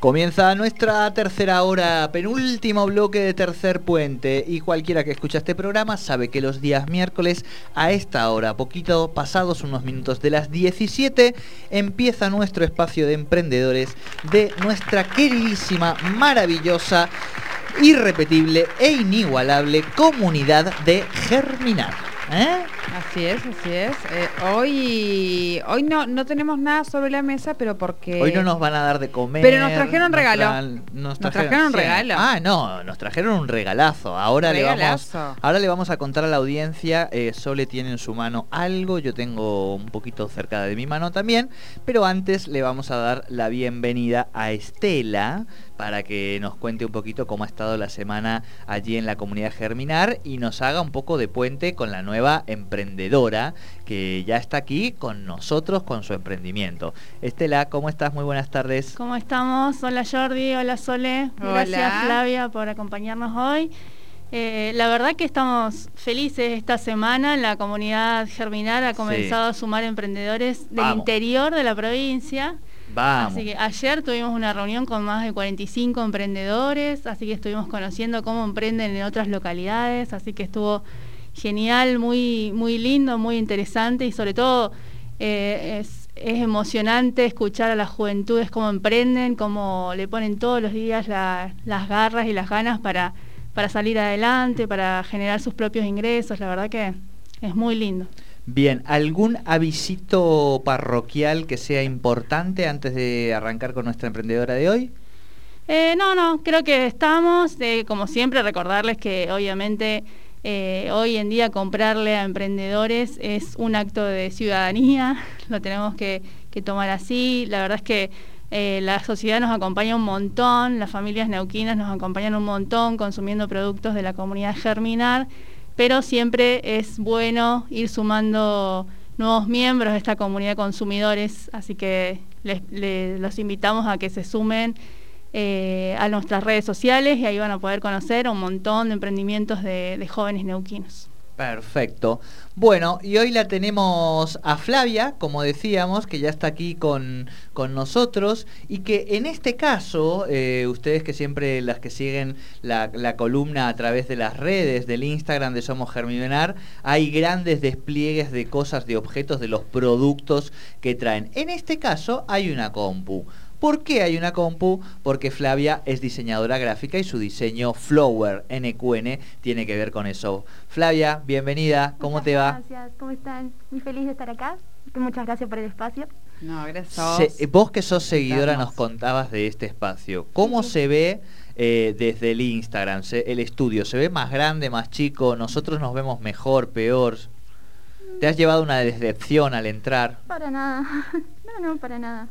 Comienza nuestra tercera hora, penúltimo bloque de tercer puente y cualquiera que escucha este programa sabe que los días miércoles a esta hora, poquito pasados unos minutos de las 17, empieza nuestro espacio de emprendedores de nuestra queridísima, maravillosa, irrepetible e inigualable comunidad de Germinar. ¿Eh? Así es, así es. Eh, hoy hoy no, no tenemos nada sobre la mesa, pero porque... Hoy no nos van a dar de comer. Pero nos trajeron regalo. Nos, trajeron, un regalo. Ah, no, nos trajeron un regalazo. Ahora, Le, vamos, ahora le vamos a contar a la audiencia. Eh, Sole tiene en su mano algo, yo tengo un poquito cerca de mi mano también. Pero antes le vamos a dar la bienvenida a Estela para que nos cuente un poquito cómo ha estado la semana allí en la comunidad Germinar y nos haga un poco de puente con la nueva emprendedora que ya está aquí con nosotros con su emprendimiento. Estela, ¿cómo estás? Muy buenas tardes. ¿Cómo estamos? Hola Jordi, hola Sole. Gracias Flavia por acompañarnos hoy. Eh, la verdad que estamos felices esta semana. La comunidad Germinar ha comenzado a sumar emprendedores del interior de la provincia. Así que ayer tuvimos una reunión con más de 45 emprendedores, así que estuvimos conociendo cómo emprenden en otras localidades, así que estuvo genial, muy, muy lindo, muy interesante y sobre todo eh, es, emocionante escuchar a las juventudes cómo emprenden, cómo le ponen todos los días las garras y las ganas para, para salir adelante, para generar sus propios ingresos, la verdad que es muy lindo. Bien, ¿algún avisito parroquial que sea importante antes de arrancar con nuestra emprendedora de hoy? Eh, no, no, creo que estamos, como siempre, recordarles que obviamente eh, hoy en día comprarle a emprendedores es un acto de ciudadanía, lo tenemos que, tomar así. La verdad es que eh, la sociedad nos acompaña un montón, las familias neuquinas nos acompañan un montón consumiendo productos de la comunidad Germinar pero siempre es bueno ir sumando nuevos miembros de esta comunidad de consumidores, así que los invitamos a que se sumen eh, a nuestras redes sociales y ahí van a poder conocer un montón de emprendimientos de jóvenes neuquinos. Perfecto. Bueno, y hoy la tenemos a Flavia, como decíamos, que ya está aquí con, nosotros y que en este caso, eh, ustedes que siempre las que siguen la, columna a través de las redes, del Instagram de Somos Germinar, hay grandes despliegues de cosas, de objetos, de los productos que traen. En este caso hay una compu. ¿Por qué hay una compu? Porque Flavia es diseñadora gráfica y su diseño Flower NQN tiene que ver con eso. Flavia, bienvenida, ¿cómo te va? Gracias, ¿cómo están? Muy feliz de estar acá. Muchas gracias por el espacio. No, gracias. vos que sos seguidora nos contabas de este espacio. ¿Cómo se ve eh, desde el Instagram, el estudio? ¿Se ve más grande, más chico? ¿Nosotros nos vemos mejor, peor? ¿Te has llevado una decepción al entrar? Para nada. No, no, para nada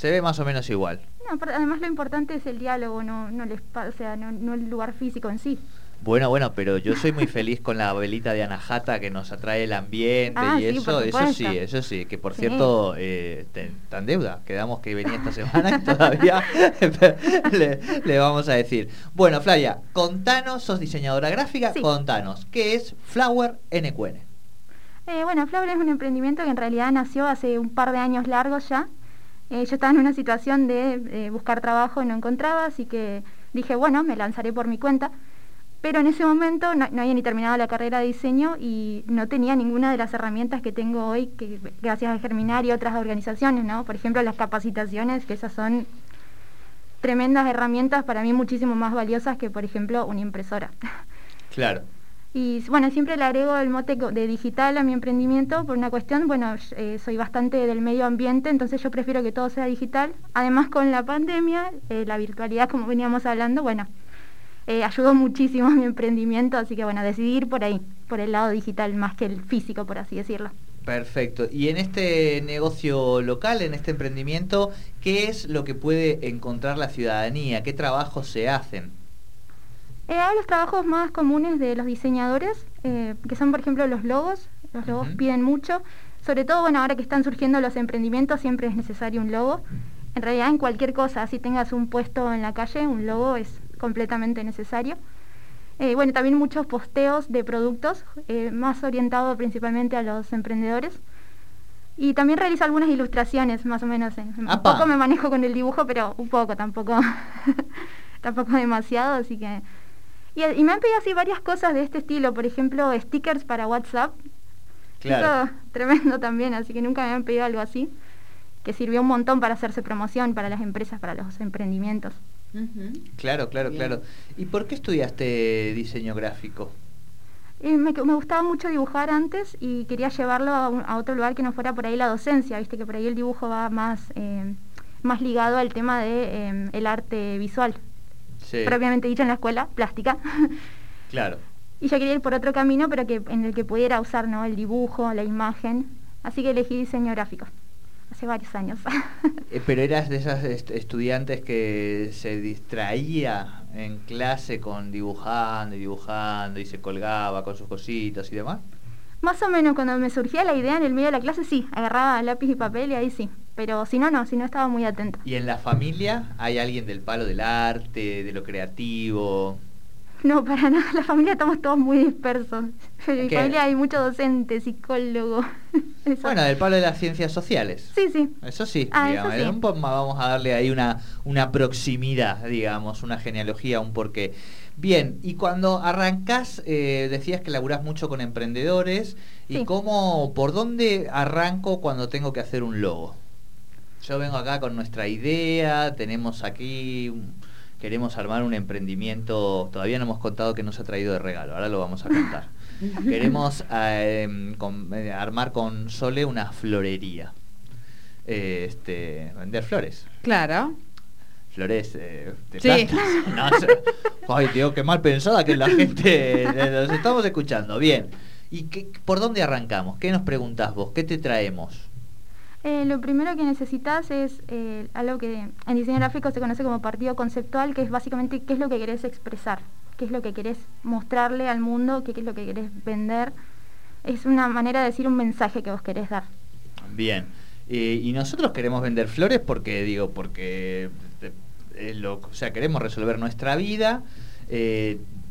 se ve más o menos igual. No, pero además lo importante es el diálogo, no, no, el, o sea, no, el lugar físico en sí. Bueno, bueno, pero yo soy muy feliz con la velita de Anahata que nos atrae el ambiente ah, y eso, eso sí, eso sí, que por cierto eh, está deuda, quedamos que venía esta semana y todavía le, vamos a decir. Bueno, Flavia, contanos, sos diseñadora gráfica, contanos, ¿qué es Flower NQN? Eh, bueno, Flower es un emprendimiento que en realidad nació hace un par de años largos ya, eh, yo estaba en una situación de eh, buscar trabajo y no encontraba, así que dije, bueno, me lanzaré por mi cuenta. Pero en ese momento no, había ni terminado la carrera de diseño y no tenía ninguna de las herramientas que tengo hoy, que gracias a Germinar y otras organizaciones, ¿no? Por ejemplo, las capacitaciones, que esas son tremendas herramientas para mí muchísimo más valiosas que, por ejemplo, una impresora. Claro. Y bueno, siempre le agrego el mote de digital a mi emprendimiento por una cuestión, bueno, eh, soy bastante del medio ambiente, entonces yo prefiero que todo sea digital. Además con la pandemia, eh, la virtualidad, como veníamos hablando, bueno, eh, ayudó muchísimo a mi emprendimiento, así que bueno, decidí ir por ahí, por el lado digital más que el físico, por así decirlo. Perfecto. Y en este negocio local, en este emprendimiento, ¿qué es lo que puede encontrar la ciudadanía? ¿Qué trabajos se hacen? Eh, los trabajos más comunes de los diseñadores, eh, que son por ejemplo los logos. Los logos piden mucho. Sobre todo, bueno, ahora que están surgiendo los emprendimientos, siempre es necesario un logo. En realidad, en cualquier cosa, si tengas un puesto en la calle, un logo es completamente necesario. Eh, bueno, también muchos posteos de productos, más orientados principalmente a los emprendedores. Y también realizo algunas ilustraciones, más o menos. eh. Un poco me manejo con el dibujo, pero un poco, tampoco, tampoco demasiado, así que... Y, y me han pedido así varias cosas de este estilo, por ejemplo, stickers para WhatsApp. Claro. Eso tremendo también, así que nunca me han pedido algo así, que sirvió un montón para hacerse promoción para las empresas, para los emprendimientos. Claro, claro, Bien. claro. ¿Y por qué estudiaste diseño gráfico? Eh, me, me gustaba mucho dibujar antes y quería llevarlo a, un- a otro lugar que no fuera por ahí la docencia, viste que por ahí el dibujo va más, eh, más ligado al tema de eh, el arte visual, Sí, propiamente dicho en la escuela, plástica. claro. y yo quería ir por otro camino, pero que en el que pudiera usar ¿no? el dibujo, la imagen. Así que elegí diseño gráfico, hace varios años. Eh, pero eras de esas est- estudiantes que se distraía en clase con dibujando y dibujando y se colgaba con sus cositas y demás. Más o menos cuando me surgía la idea en el medio de la clase, sí, agarraba lápiz y papel y ahí sí. Pero si no, no, si no estaba muy atento. ¿Y en la familia hay alguien del palo del arte, de lo creativo? No, para nada, la familia estamos todos muy dispersos. En mi familia hay mucho docente, psicólogo. eso. Bueno, del palo de las ciencias sociales. Sí, sí. Eso sí, Ah, digamos, eso sí. un poco más vamos a darle ahí una, una proximidad, digamos, una genealogía, un porqué. Bien, y cuando arrancás, eh, decías que laburás mucho con emprendedores, ¿y Sí. cómo, por dónde arranco cuando tengo que hacer un logo? Yo vengo acá con nuestra idea, tenemos aquí, queremos armar un emprendimiento, todavía no hemos contado que nos ha traído de regalo, ahora lo vamos a contar. Queremos eh, con- eh, armar con Sole una florería. Eh, este, vender flores. Claro. Flores eh, de Sí. plantas. No, ay, tío, qué mal pensada que la gente eh, nos estamos escuchando. Bien. ¿Y qué, por dónde arrancamos? ¿Qué nos preguntás vos? ¿Qué te traemos? Eh, lo primero que necesitas es eh, algo que en diseño gráfico se conoce como partido conceptual, que es básicamente qué es lo que querés expresar, qué es lo que querés mostrarle al mundo, qué, es lo que querés vender. Es una manera de decir un mensaje que vos querés dar. Bien. Eh, y nosotros queremos vender flores porque, digo, porque lo- o sea, queremos resolver nuestra vida.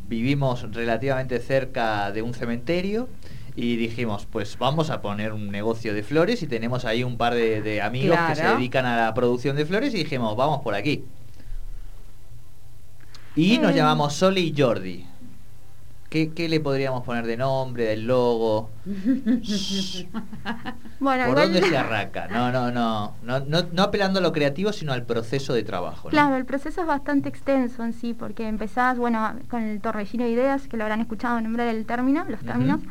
vivimos relativamente cerca de un cementerio y dijimos, pues vamos a poner un negocio de flores y tenemos ahí un par de, de amigos que se dedican a la producción de flores y dijimos, vamos por aquí. Y nos Eh. llamamos Sole y Jordi. ¿Qué, qué le podríamos poner de nombre, del logo? Bueno, ¿Por igual- dónde se arranca? No, no, no, no, no, no apelando a lo creativo, sino al proceso de trabajo. ¿no? Claro, el proceso es bastante extenso en sí, porque empezás, bueno, con el torbellino de ideas, que lo habrán escuchado nombrar el término, los términos.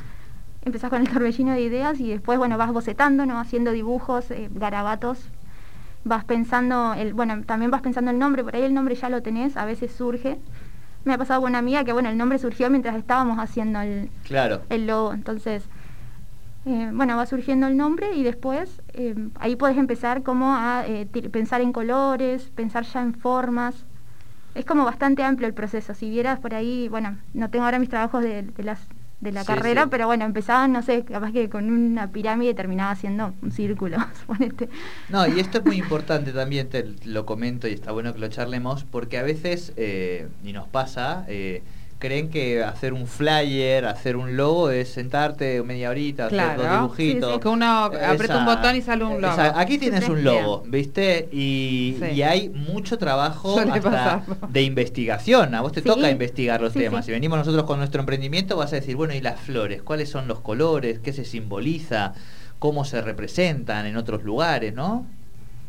Empezás con el torbellino de ideas y después, bueno, vas bocetando, ¿no? Haciendo dibujos, eh, garabatos. Vas pensando, el, bueno, también vas pensando el nombre, por ahí el nombre ya lo tenés, a veces surge. Me ha pasado con una amiga que, bueno, el nombre surgió mientras estábamos haciendo el, Claro. el logo. Entonces, eh, bueno, va surgiendo el nombre y después eh, ahí puedes empezar como a eh, pensar en colores, pensar ya en formas. Es como bastante amplio el proceso. Si vieras por ahí, bueno, no tengo ahora mis trabajos de, de las de la Sí, carrera, sí. pero bueno, empezaban, no sé, capaz que con una pirámide terminaba siendo un círculo, suponete. No, y esto es muy importante también, te lo comento y está bueno que lo charlemos, porque a veces, eh, y nos pasa, eh, creen que hacer un flyer, hacer un logo es sentarte media horita, hacer Claro. dos dibujitos. Sí, sí. Que uno aprieta un botón y sale un logo. Esa- aquí tienes un logo, ¿viste? Y, Sí. y hay mucho trabajo hasta de investigación. A vos te toca investigar los temas. Si venimos nosotros con nuestro emprendimiento, vas a decir, bueno, ¿y las flores? ¿Cuáles son los colores? ¿Qué se simboliza? ¿Cómo se representan en otros lugares, no?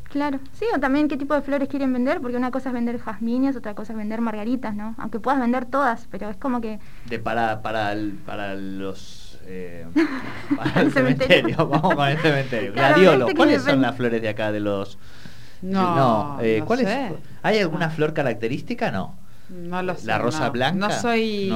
Claro, sí, o también qué tipo de flores quieren vender, porque una cosa es vender jazmines, otra cosa es vender margaritas, ¿no? Aunque puedas vender todas, pero es como que De para, para, el- para los... eh, para el El cementerio. cementerio. Vamos con el cementerio. Claro, Gladiolo. ¿Cuáles son las flores de acá de los... No, eh, no ¿cuál es? sé. ¿Hay alguna No. flor característica? No. No lo sé. ¿La rosa no. blanca? No soy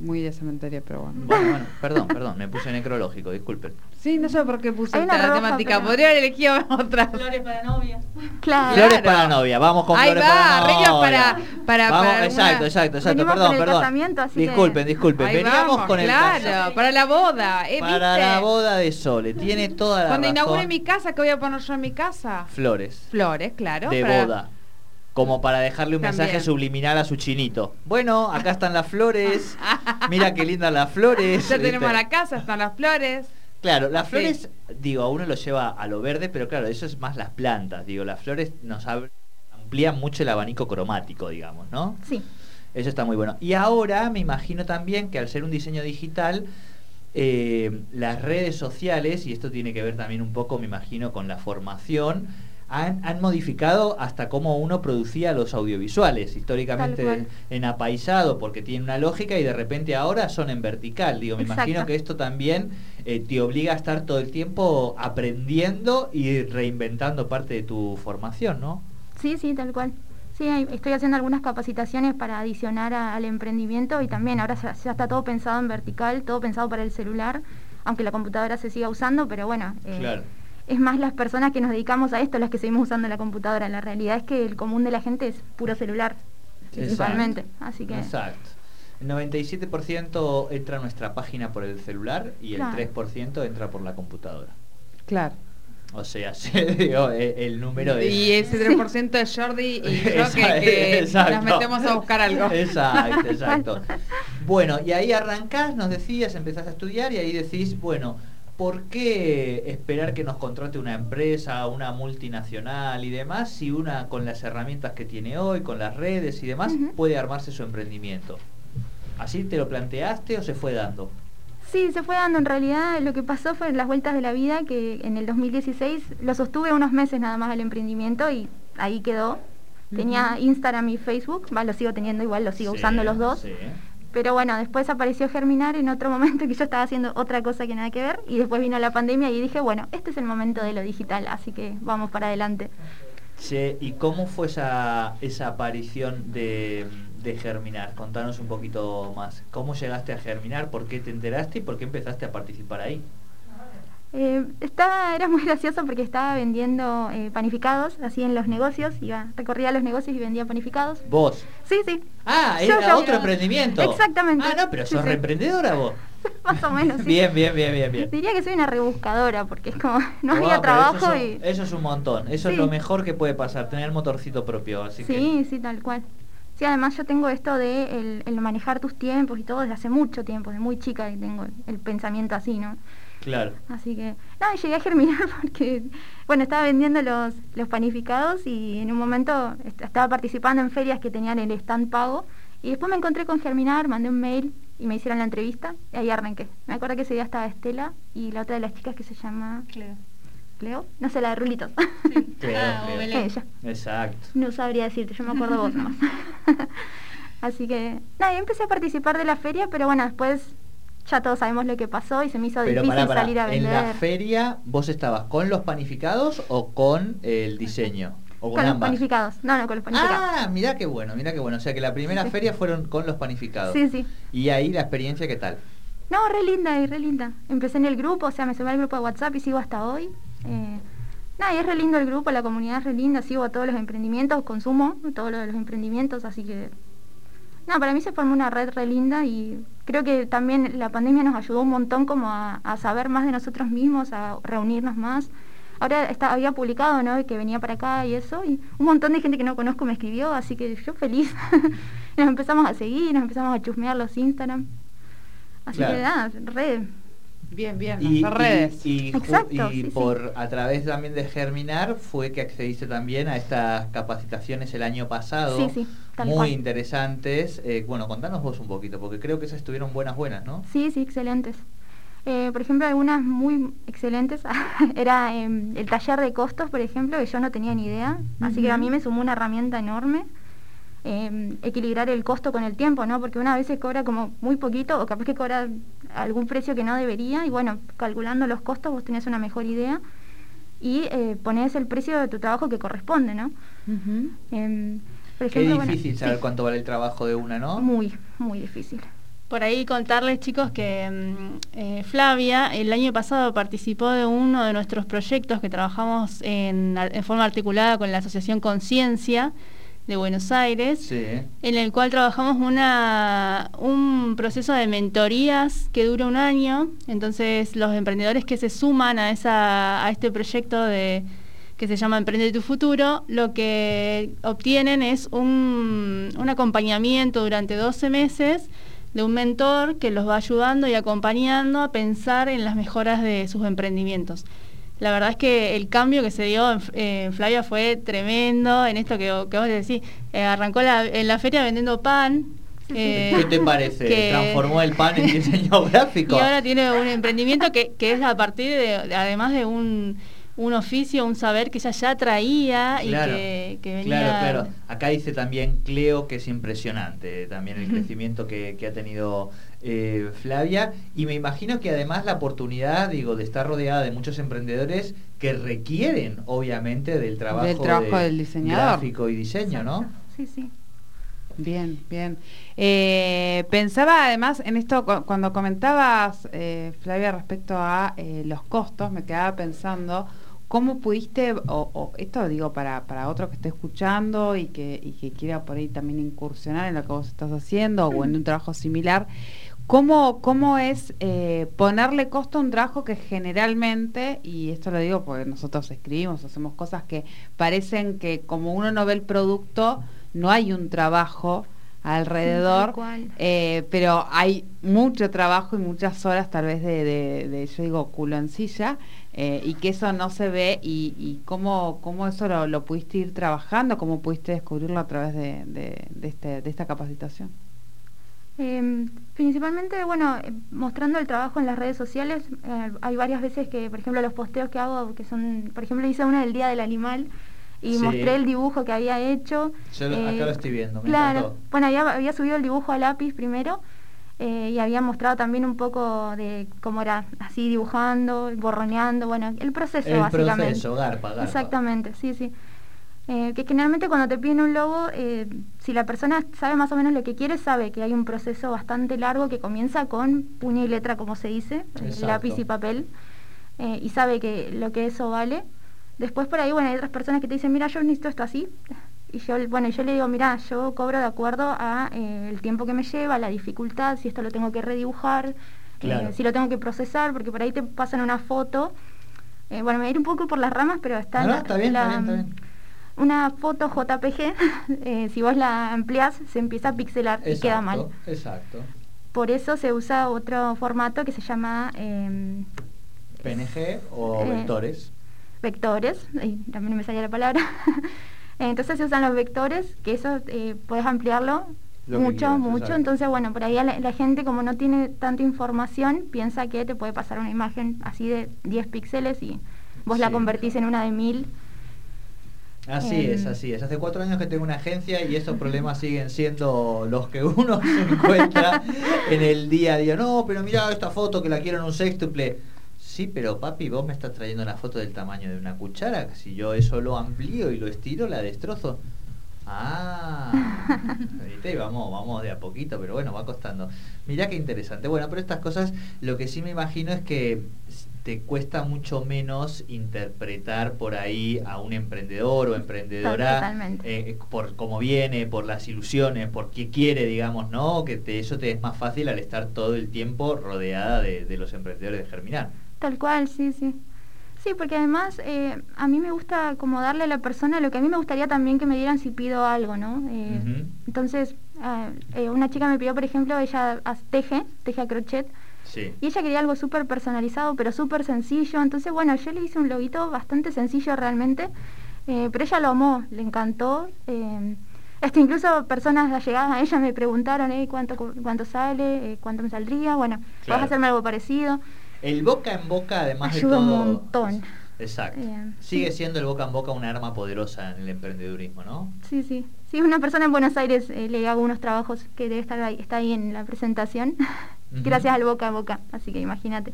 muy de cementerio, pero bueno. Bueno, bueno, perdón, perdón, me puse necrológico, disculpen. Sí, no sé por qué puse esta roja, temática. pero- Podría haber elegido otra. Flores para novia. Claro. Flores para novia, vamos con Ahí flores va, para novia. para- para- Vamos, para exacto, una- exacto, exacto, Venimos perdón, perdón. casamiento, así disculpen, disculpen. Ahí Veníamos vamos, con el claro, cas- para la boda. ¿eh, para viste? la boda de Sole, tiene toda la Cuando razón. inaugure mi casa, ¿qué voy a poner yo en mi casa? Flores Flores, claro. de para- boda. Como para dejarle un mensaje subliminal a su chinito. Bueno, acá están las flores. Mira qué lindas las flores. Ya tenemos ¿viste? la casa, están las flores. Claro, las flores, digo, a uno lo lleva a lo verde, pero claro, eso es más las plantas. Digo, las flores nos amplían mucho el abanico cromático, digamos, ¿no? Sí. Eso está muy bueno. Y ahora me imagino también que al ser un diseño digital, eh, las redes sociales, y esto tiene que ver también un poco, me imagino, con la formación, han, modificado hasta cómo uno producía los audiovisuales, históricamente en, apaisado, porque tiene una lógica y de repente ahora son en vertical. Digo, me imagino que esto también eh, te obliga a estar todo el tiempo aprendiendo y reinventando parte de tu formación, ¿no? Sí, sí, tal cual. Sí, estoy haciendo algunas capacitaciones para adicionar al emprendimiento y también ahora ya, está todo pensado en vertical, todo pensado para el celular, aunque la computadora se siga usando, pero bueno, eh, es más las personas que nos dedicamos a esto las que seguimos usando la computadora. La realidad es que el común de la gente es puro celular, principalmente. Así que... Exacto. El 97% entra a nuestra página por el celular y el 3% entra por la computadora. Claro. O sea, e, el, número de... Y ese 3% es Jordi y yo que, nos metemos a buscar algo. Exacto, exacto. Bueno, y ahí arrancás, nos decías, empezás a estudiar y ahí decís, bueno, ¿por qué esperar que nos contrate una empresa, una multinacional y demás, si una con las herramientas que tiene hoy, con las redes y demás, puede armarse su emprendimiento? ¿Así te lo planteaste o se fue dando? Sí, se fue dando. En realidad lo que pasó fue en las vueltas de la vida, que en el 2016 lo sostuve unos meses nada más al emprendimiento y ahí quedó. Tenía Instagram y Facebook, va, lo sigo teniendo igual, lo sigo usando los dos. Pero bueno, después apareció Germinar en otro momento que yo estaba haciendo otra cosa que nada que ver y después vino la pandemia y dije, bueno, este es el momento de lo digital, así que vamos para adelante. Sí, ¿y cómo fue esa, esa aparición de, de Germinar? Contanos un poquito más. ¿Cómo llegaste a Germinar? ¿Por qué te enteraste y por qué empezaste a participar ahí? Eh, estaba, era muy gracioso porque estaba vendiendo eh, panificados, así en los negocios, iba, recorría los negocios y vendía panificados. ¿Vos? Sí, sí. Ah, era otro emprendimiento. Exactamente. Ah, no, pero sos reemprendedora vos. Más o menos, sí. Bien, bien, bien, bien, bien. Diría que soy una rebuscadora porque es como, no había trabajo eso y... Eso es un montón, eso es lo mejor que puede pasar, tener motorcito propio, así sí, Sí, tal cual. Sí, además yo tengo esto de el, manejar tus tiempos y todo desde hace mucho tiempo, desde muy chica y tengo el pensamiento así, ¿no? Claro. Así que, nada, llegué a germinar porque, bueno, estaba vendiendo los, los panificados y en un momento estaba participando en ferias que tenían el stand pago y después me encontré con Germinar, mandé un mail y me hicieron la entrevista y ahí arranqué. Me acuerdo que ese día estaba Estela y la otra de las chicas que se llama... Cleo. ¿Cleo? No sé, la de Rulitos. Sí. Cleo, ah, Ella. Exacto. No sabría decirte, yo me acuerdo vos nomás. Así que, nada, empecé a participar de la feria, pero bueno, después ya todos sabemos lo que pasó y se me hizo difícil salir a vender. ¿En la feria vos estabas con los panificados o con el diseño? ¿O con, los panificados. No, no, con los panificados. Ah, mira qué bueno, mira qué bueno. O sea que la primera feria fueron con los panificados. Sí, sí. ¿Y ahí la experiencia qué tal? No, re linda y re linda. Empecé en el grupo, o sea, me subí al grupo de WhatsApp y sigo hasta hoy. Eh, nada, y es re lindo el grupo, la comunidad es re linda, sigo a todos los emprendimientos, consumo todo lo de los emprendimientos, así que no, para mí se formó una red re linda y creo que también la pandemia nos ayudó un montón como a, saber más de nosotros mismos, a reunirnos más. Ahora está, había publicado, ¿no? Que venía para acá y eso, y un montón de gente que no conozco me escribió, así que yo feliz. nos empezamos a seguir, nos empezamos a chusmear los Instagram. Así que nada, red. Bien, bien, y, redes. Y, por a través también de Germinar fue que accediste también a estas capacitaciones el año pasado. Sí, sí muy interesantes. Eh, bueno, contanos vos un poquito, porque creo que esas estuvieron buenas, buenas, ¿no? Sí, sí, excelentes. Eh, por ejemplo, algunas muy excelentes. Era em, el taller de costos, por ejemplo, que yo no tenía ni idea. Así que a mí me sumó una herramienta enorme. Em, equilibrar el costo con el tiempo, ¿no? Porque una vez se cobra como muy poquito o capaz que cobra algún precio que no debería y bueno, calculando los costos vos tenés una mejor idea y eh, ponés el precio de tu trabajo que corresponde, ¿no? Qué difícil saber cuánto vale el trabajo de una, ¿no? Muy, muy difícil. Por ahí contarles, chicos, que mm, eh, Flavia el año pasado participó de uno de nuestros proyectos que trabajamos en, forma articulada con la Asociación Conciencia de Buenos Aires, en el cual trabajamos una, un proceso de mentorías que dura un año. Entonces, los emprendedores que se suman a, esa, a este proyecto de que se llama Emprende tu futuro, lo que obtienen es un, acompañamiento durante 12 meses de un mentor que los va ayudando y acompañando a pensar en las mejoras de sus emprendimientos. La verdad es que el cambio que se dio en, Flavia fue tremendo en esto que, que vos decís. Eh, arrancó en la feria vendiendo pan, eh, ¿Qué te parece? Transformó el pan en diseño gráfico. Y ahora tiene un emprendimiento que, que es a partir de, además de un un oficio, un saber que ella ya traía y que, venía... Claro, claro. Acá dice también Cleo que es impresionante también el crecimiento que, ha tenido eh, Flavia y me imagino que además la oportunidad, digo, de estar rodeada de muchos emprendedores que requieren obviamente del trabajo, del, trabajo del diseñador. gráfico y diseño, ¿no? Sí, sí. Bien, bien. Eh, pensaba además en esto, cuando comentabas, eh, Flavia, respecto a los costos, me quedaba pensando ¿Cómo pudiste, o, esto digo para, para otro que esté escuchando y que, y que quiera por ahí también incursionar en lo que vos estás haciendo o en un trabajo similar, ¿cómo, cómo es eh, ponerle costo a un trabajo que generalmente, y esto lo digo porque nosotros escribimos, hacemos cosas que parecen que como uno no ve el producto, no hay un trabajo alrededor, eh, pero hay mucho trabajo y muchas horas tal vez de, de yo digo, culo en silla, eh, y que eso no se ve y, cómo, cómo eso lo, pudiste ir trabajando, cómo pudiste descubrirlo a través de, de, este, esta capacitación. Em, principalmente, bueno, mostrando el trabajo en las redes sociales, eh, hay varias veces que, por ejemplo, los posteos que hago, que son, por ejemplo, hice una del Día del Animal y mostré el dibujo que había hecho. Yo acá lo estoy viendo, Claro, bueno, había, había subido el dibujo a lápiz primero eh, y había mostrado también un poco de cómo era así dibujando, borroneando, bueno, el proceso el básicamente. Proceso, garpa, garpa. Exactamente, sí, sí. Eh, que generalmente cuando te piden un logo, eh, si la persona sabe más o menos lo que quiere, sabe que hay un proceso bastante largo que comienza con puño y letra, como se dice, lápiz y papel, y sabe que lo que eso vale. Después por ahí, bueno, hay otras personas que te dicen, mira, yo necesito esto así, y yo, bueno, yo le digo, mira, yo cobro de acuerdo a eh, el tiempo que me lleva, la dificultad, si esto lo tengo que redibujar, eh, si lo tengo que procesar, porque por ahí te pasan una foto. Eh, bueno, me voy a ir un poco por las ramas, pero está, está, bien, está, bien, una foto JPG, si vos la ampliás, se empieza a pixelar y queda mal. Exacto. Por eso se usa otro formato que se llama... Em, PNG o vectores. Vectores, también me salía la palabra. Entonces se usan los vectores, que eso eh, puedes ampliarlo mucho, mucho. Entonces, bueno, por ahí la, gente como no tiene tanta información, piensa que te puede pasar una imagen así de 10 píxeles y vos la convertís en una de 1000. Así em, es, así es. Hace cuatro años que tengo una agencia y esos problemas siguen siendo los que uno se encuentra en el día a día. No, pero mira esta foto que la quiero en un sextuple. Sí, pero papi, vos me estás trayendo una foto del tamaño de una cuchara. Si yo eso lo amplío y lo estiro, la destrozo. Ah, ¿viste? vamos, vamos de a poquito, pero bueno, va costando. Mirá qué interesante. Bueno, pero estas cosas, lo que sí me imagino es que te cuesta mucho menos interpretar por ahí a un emprendedor o emprendedora eh, por cómo viene, por las ilusiones, por qué quiere, digamos, ¿no? Que te, eso te es más fácil al estar todo el tiempo rodeada de, de los emprendedores de Germinar. Tal cual, sí, sí. Sí, porque además eh, a mí me gusta como darle a la persona lo que a mí me gustaría también que me dieran si pido algo, ¿no? Eh, entonces, eh, una chica me pidió, por ejemplo, ella teje, teje a crochet, sí. y ella quería algo súper personalizado, pero súper sencillo. Entonces, bueno, yo le hice un loguito bastante sencillo realmente, pero ella lo amó, le encantó. Este, incluso personas allegadas a ella me preguntaron cuánto, cuánto sale, cuánto me saldría, bueno, vas a hacerme algo parecido. El boca en boca, además de todo. un montón. Exacto. Sigue siendo el boca en boca una arma poderosa en el emprendedurismo, ¿no? Sí, sí. Sí, una persona en Buenos Aires eh, le hago unos trabajos que debe estar ahí, está ahí en la presentación, gracias al boca a boca. Así que imagínate.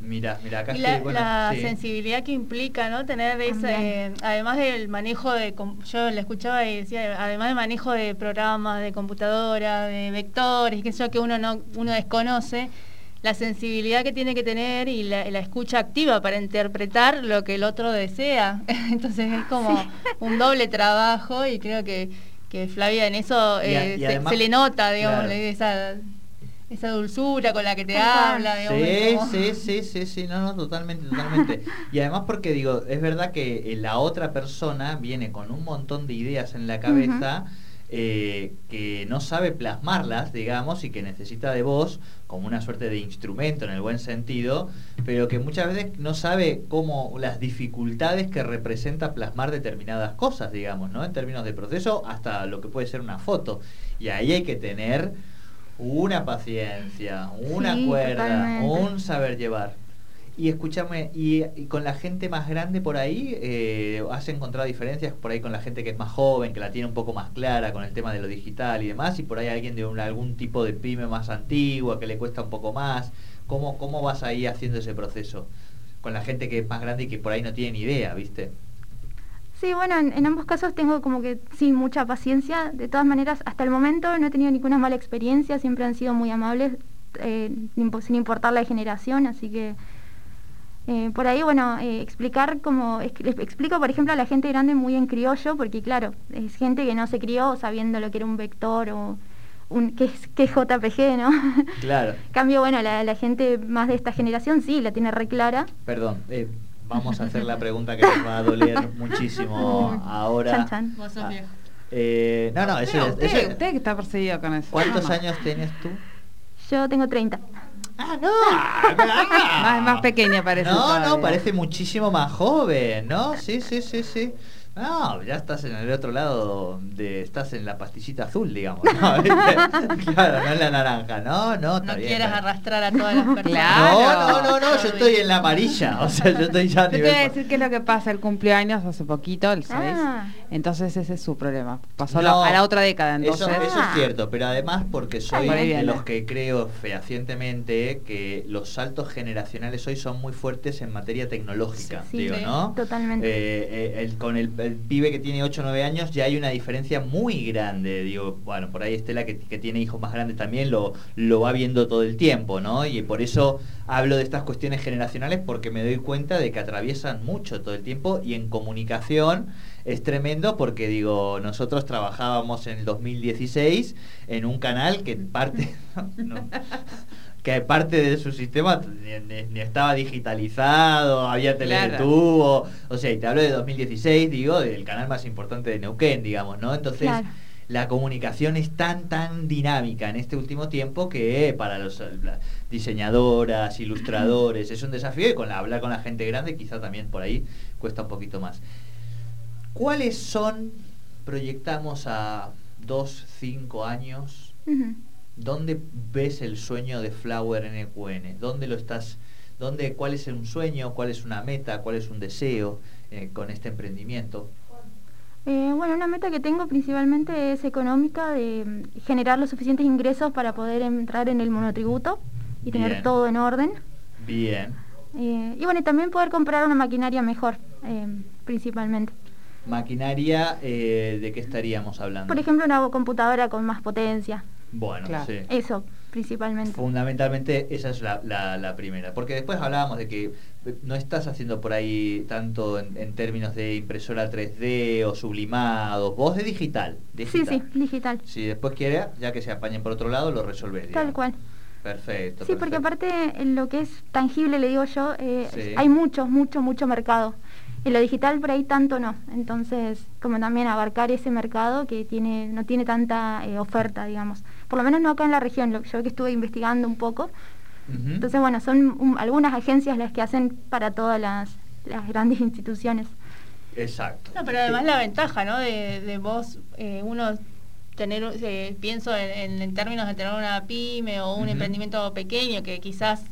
Mira, mira, acá y la, sensibilidad que implica, ¿no? Tener ese, además del manejo de, yo le escuchaba y decía, además del manejo de programas, de computadora, de vectores, que eso que uno no, uno desconoce, la sensibilidad que tiene que tener y la, escucha activa para interpretar lo que el otro desea. Entonces es como un doble trabajo y creo que, que Flavia en eso eh, se, le nota, digamos, esa, esa dulzura con la que te habla. Digamos, sí, sí, sí, sí, sí, no, no, totalmente, totalmente. y además porque digo, es verdad que la otra persona viene con un montón de ideas en la cabeza. Eh, que no sabe plasmarlas, digamos, y que necesita de vos como una suerte de instrumento en el buen sentido, pero que muchas veces no sabe cómo las dificultades que representa plasmar determinadas cosas, digamos, ¿no? En términos de proceso, hasta lo que puede ser una foto. Y ahí hay que tener una paciencia, una cuerda, un saber llevar. Y escúchame, y, con la gente más grande por ahí, eh, ¿has encontrado diferencias por ahí con la gente que es más joven, que la tiene un poco más clara con el tema de lo digital y demás? Y por ahí alguien de algún tipo de pyme más antigua que le cuesta un poco más. ¿Cómo, ¿Cómo vas ahí haciendo ese proceso? Con la gente que es más grande y que por ahí no tiene ni idea, ¿viste? Sí, bueno, en, ambos casos tengo como que sí, mucha paciencia. De todas maneras, hasta el momento no he tenido ninguna mala experiencia, siempre han sido muy amables, eh, sin importar la generación, así que eh, por ahí, bueno, eh, explicar como, explico por ejemplo a la gente grande muy en criollo, porque claro, es gente que no se crió sabiendo lo que era un vector o un, qué, es, qué JPG, ¿no? Claro. Cambio, bueno, la, gente más de esta generación sí, la tiene re clara. Perdón, eh, vamos a hacer la pregunta que nos va a doler muchísimo ahora. Chan, Vos sos viejo. no, no, eso, usted, usted que está perseguido con eso. ¿Cuántos años tienes tú? Yo tengo 30. Ah, no. más, más pequeña parece. No, no, parece muchísimo más joven, ¿no? Sí, sí, sí, sí. No, ya estás en el otro lado de. Estás en la pastillita azul, digamos. ¿no? claro, no en la naranja. No, no, No quieras arrastrar a todas las personas. Claro. No, no, no, yo estoy en la amarilla. O sea, yo estoy ya a nivel. Te voy a decir qué es lo que pasa. El cumpleaños hace poquito, el 6. Ah. Entonces ese es su problema. Pasó a la otra década. Entonces... Eso, eso, es cierto, pero además porque soy de los que creo fehacientemente que los saltos generacionales hoy son muy fuertes en materia tecnológica. digo, ¿no? Totalmente. Eh, eh, el, con el el pibe que tiene 8 o 9 años ya hay una diferencia muy grande. Digo, bueno, por ahí Estela que, que tiene hijos más grandes también lo, lo va viendo todo el tiempo, ¿no? Y por eso hablo de estas cuestiones generacionales porque me doy cuenta de que atraviesan mucho todo el tiempo y en comunicación es tremendo porque digo, nosotros trabajábamos en el 2016 en un canal que parte... que parte de su sistema ni, estaba digitalizado, había teletubo, o sea, y te hablo de 2016, digo, del canal más importante de Neuquén, digamos, ¿no? Entonces, la comunicación es tan, tan dinámica en este último tiempo que para los diseñadoras, ilustradores, es un desafío y con la, hablar con la gente grande quizá también por ahí cuesta un poquito más. ¿Cuáles son, proyectamos a dos, cinco años, ¿Dónde ves el sueño de Flower NQN? ¿Dónde lo estás? ¿Dónde, ¿Cuál es un sueño? ¿Cuál es una meta? ¿Cuál es un deseo eh, con este emprendimiento? Eh, bueno, una meta que tengo principalmente es económica, de generar los suficientes ingresos para poder entrar en el monotributo y tener todo en orden. Bien. Eh, y bueno, también poder comprar una maquinaria mejor, principalmente. ¿Maquinaria de qué estaríamos hablando? Por ejemplo, una computadora con más potencia. Bueno, sí. Eso, principalmente. Fundamentalmente esa es la, la, primera. Porque después hablábamos de que no estás haciendo por ahí tanto en, términos de impresora 3D o sublimado, vos de digital, Sí, sí, digital. Si después quiere, ya que se apañen por otro lado, lo resolvés. Tal cual. Perfecto. Sí, porque aparte en lo que es tangible, le digo yo, eh, hay mucho, mucho, mucho mercado. En lo digital por ahí tanto no. Entonces, como también abarcar ese mercado que tiene no tiene tanta eh, oferta, digamos. Por lo menos no acá en la región, lo, yo que estuve investigando un poco. Entonces, bueno, son algunas agencias las que hacen para todas las, grandes instituciones. Exacto. No, pero además la ventaja, ¿no? De, vos, eh, uno tener, eh, pienso en, términos de tener una pyme o un emprendimiento pequeño que quizás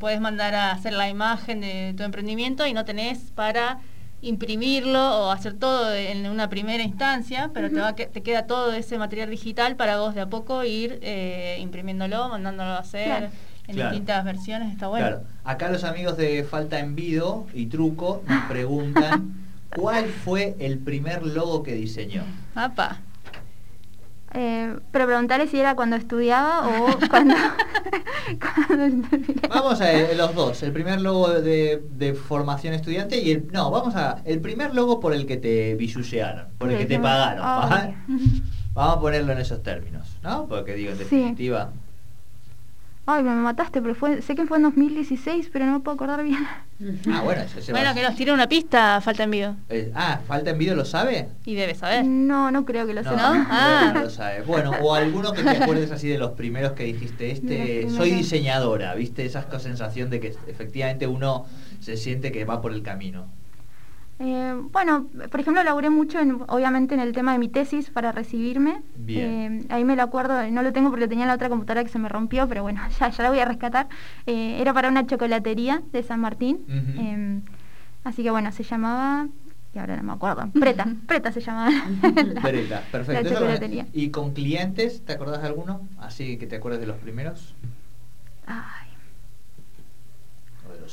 puedes mandar a hacer la imagen de tu emprendimiento y no tenés para imprimirlo o hacer todo en una primera instancia, pero te, va, te queda todo ese material digital para vos de a poco ir eh, imprimiéndolo, mandándolo a hacer en distintas versiones, está bueno. Claro. Acá los amigos de Falta Envido y Truco nos preguntan cuál fue el primer logo que diseñó. Apa. Eh, pero preguntarle si era cuando estudiaba o cuando, Vamos a ver, los dos. El primer logo de, formación estudiante y el. No, vamos a. El primer logo por el que te bisucearon, por el que te pagaron. Vamos a ponerlo en esos términos, ¿no? Porque digo, en definitiva. Ay, me mataste, pero fue, sé que fue en 2016, pero no me puedo acordar bien. Ah, bueno, Bueno, que nos tire una pista, falta envío. Eh, ah, falta envío, ¿lo sabe? Y debe saber. No, no creo que lo No, sepa. no, Ah. no lo sabe. Bueno, o alguno que te acuerdes así de los primeros que dijiste, este, soy diseñadora, ¿viste? Esa sensación de que efectivamente uno se siente que va por el camino. Eh, bueno, por ejemplo, laburé mucho, en- obviamente, en el tema de mi tesis para recibirme. Bien. Eh, ahí me lo acuerdo, no lo tengo porque tenía en la otra computadora que se me rompió, pero bueno, ya, ya la voy a rescatar. Eh, era para una chocolatería de San Martín. Eh, así que bueno, se llamaba, y ahora no me acuerdo, Preta, Preta se llamaba. la- perfecto. la Eso, chocolatería. ¿Y con clientes, te acordás de alguno? Así que te acuerdes de los primeros Ay.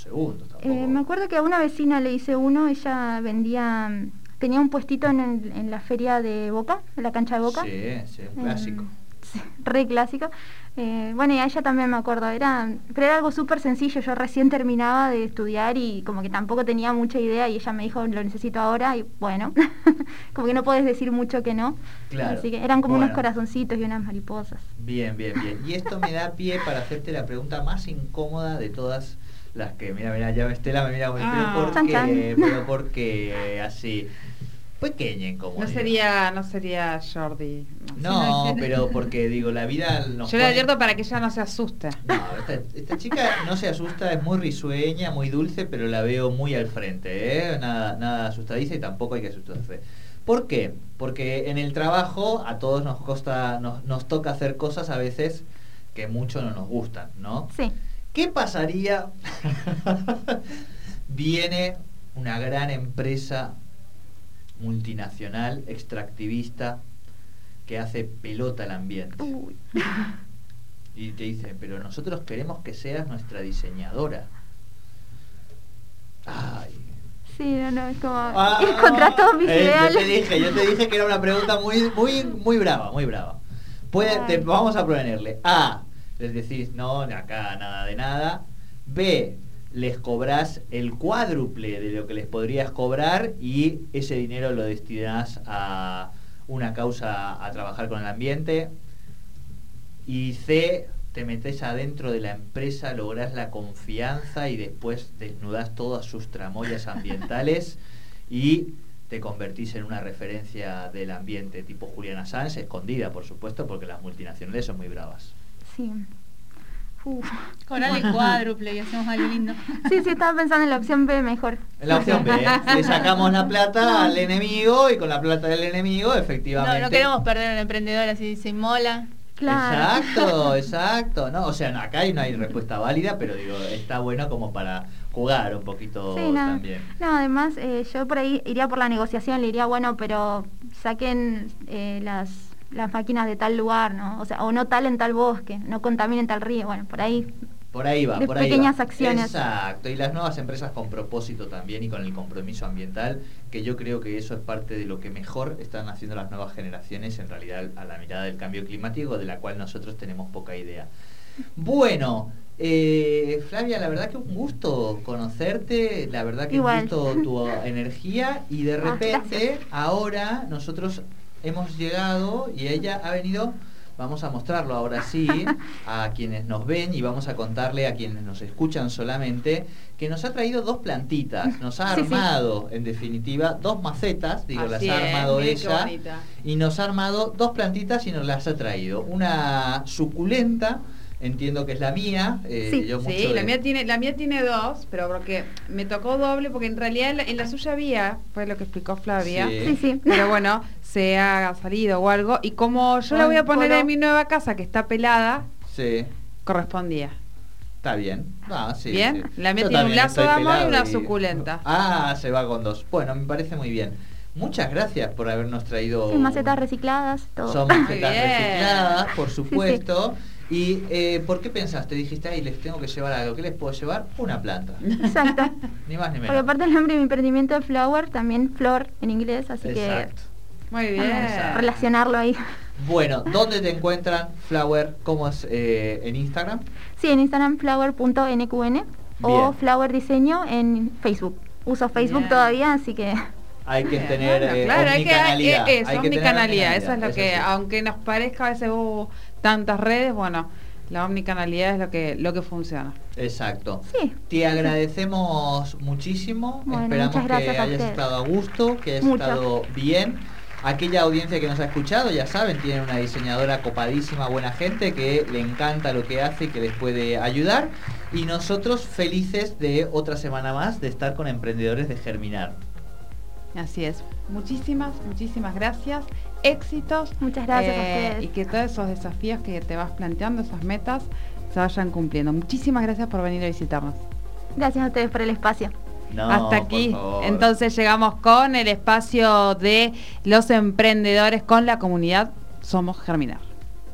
Segundos tampoco. Eh, me acuerdo que a una vecina le hice uno, ella vendía, mm, tenía un puestito en, el- en la feria de Boca, en la cancha de Boca. Sí, sí, un Em, clásico. sí, re clásico. Eh, bueno, y a ella también me acuerdo, era, pero era algo súper sencillo, yo recién terminaba de estudiar y como que tampoco tenía mucha idea y ella me dijo, lo necesito ahora y bueno, como que no puedes decir mucho que no. Claro. Así que eran como unos corazoncitos y unas mariposas. Bien, bien, bien. Y esto me da pie para hacerte la pregunta más incómoda de todas las que, mira, mira, ya Estela me mira, Ah. pero porque, chan. pero porque así, pequeña incómoda. No sería, no sería Jordi. No, pero porque digo, la vida nos Yo le advierto para que ella no se asuste. No, esta, esta chica no se asusta, es muy risueña, muy dulce, pero la veo muy al frente, ¿eh? Nada, nada asustadiza y tampoco hay que asustarse. ¿Por qué? Porque en el trabajo a todos nos costa, nos, nos toca hacer cosas a veces que mucho no nos gustan, ¿no? Sí. ¿Qué pasaría? Viene una gran empresa multinacional, extractivista, que hace pelota al ambiente. Uy. Y te dice, pero nosotros queremos que seas nuestra diseñadora. Ay. Sí, no, no, es como Ah, ir contra todos mis eh, ideales. Yo te dije, yo te dije que era una pregunta muy, muy, muy brava, muy brava. Puede, te- vamos a proponerle. A, les decís, no, acá nada de nada. B, les cobrás el cuádruple de lo que les podrías cobrar y ese dinero lo destinás a una causa a trabajar con el ambiente. Y C, te metes adentro de la empresa, lográs la confianza y después desnudás todas sus tramoyas ambientales y te convertís en una referencia del ambiente tipo Juliana Sáenz, escondida por supuesto, porque las multinacionales son muy bravas. Sí. Uf. Coral el cuádruple y hacemos algo lindo. Sí, sí, estaba pensando en la opción B mejor. En la opción B, ¿eh? le sacamos la plata al enemigo y con la plata del enemigo No, efectivamente... no queremos perder a un emprendedor así se inmola. Claro. Exacto, exacto. No, o sea, no, acá no hay respuesta válida, pero digo, está bueno como para jugar un poquito Sí, no. también. No, además eh, yo por ahí iría por la negociación, le diría, bueno, pero saquen eh, las, las máquinas de tal lugar, ¿no? O sea, o no tal en tal bosque, no contaminen tal río, bueno, por ahí. Por ahí va, de por ahí pequeñas va. acciones. Exacto, y las nuevas empresas con propósito también y con el compromiso ambiental, que yo creo que eso es parte de lo que mejor están haciendo las nuevas generaciones en realidad a la mirada del cambio climático, de la cual nosotros tenemos poca idea. Bueno, eh, Flavia, la verdad que un gusto conocerte, la verdad que Igual. un gusto tu energía y de Ah, repente ahora nosotros hemos llegado y ella ha venido, vamos a mostrarlo ahora sí a quienes nos ven y vamos a contarle a quienes nos escuchan solamente que nos ha traído dos plantitas, nos ha Sí, sí. armado en definitiva dos macetas, digo, Así las ha armado ella y nos ha armado dos plantitas y nos las ha traído. Una suculenta, entiendo que es la mía. eh, Sí. yo Sí, mucho la de- mía tiene, la mía tiene dos, pero porque me tocó doble, porque en realidad en la, en la suya había, fue lo que explicó Flavia. Sí. Sí, sí. Pero bueno, se ha salido o algo. Y como yo la voy a poner en mi nueva casa, que está pelada, Sí, correspondía. está bien. Ah, sí, Bien, sí. la mía Yo tiene un lazo de amor y una suculenta. Ah, se va con dos. Bueno, me parece muy bien. Muchas gracias por habernos traído... Sí, macetas recicladas, todo. Son macetas bien. recicladas, por sí. supuesto. ¿Y eh, por qué pensaste? Dijiste, ay, les tengo que llevar algo. ¿Qué les puedo llevar? Una planta. Exacto. Ni más ni menos. Porque aparte el nombre de mi emprendimiento es Flower, también flor en inglés, así Exacto. Muy que bien. vamos a relacionarlo ahí. Bueno, ¿dónde te encuentran, Flower? ¿Cómo es eh, en Instagram? Sí, en Instagram flower.nqn o. Flower Diseño en Facebook. Uso Facebook Bien. todavía, así que Hay que Bien, tener bueno, eh, claro, hay que, hay- omnicanalidad. eso, Hay que omnicanalidad, eso es lo que, sí. aunque nos parezca a veces uh, tantas redes, bueno, La omnicanalidad es lo que, lo que funciona. Exacto. Sí. Te agradecemos muchísimo. Esperamos que hayas estado a gusto, que hayas estado bien. Aquella audiencia que nos ha escuchado, ya saben, tiene una diseñadora copadísima, buena gente, que le encanta lo que hace y que les puede ayudar. Y nosotros felices de otra semana más de estar con emprendedores de Germinar. Así es. Muchísimas, muchísimas gracias. Éxitos. Muchas gracias a eh, ustedes. Y que todos esos desafíos que te vas planteando, esas metas, se vayan cumpliendo. Muchísimas gracias por venir a visitarnos. Gracias a ustedes por el espacio. Hasta aquí. Entonces llegamos con el espacio de los emprendedores con la comunidad Somos Germinar.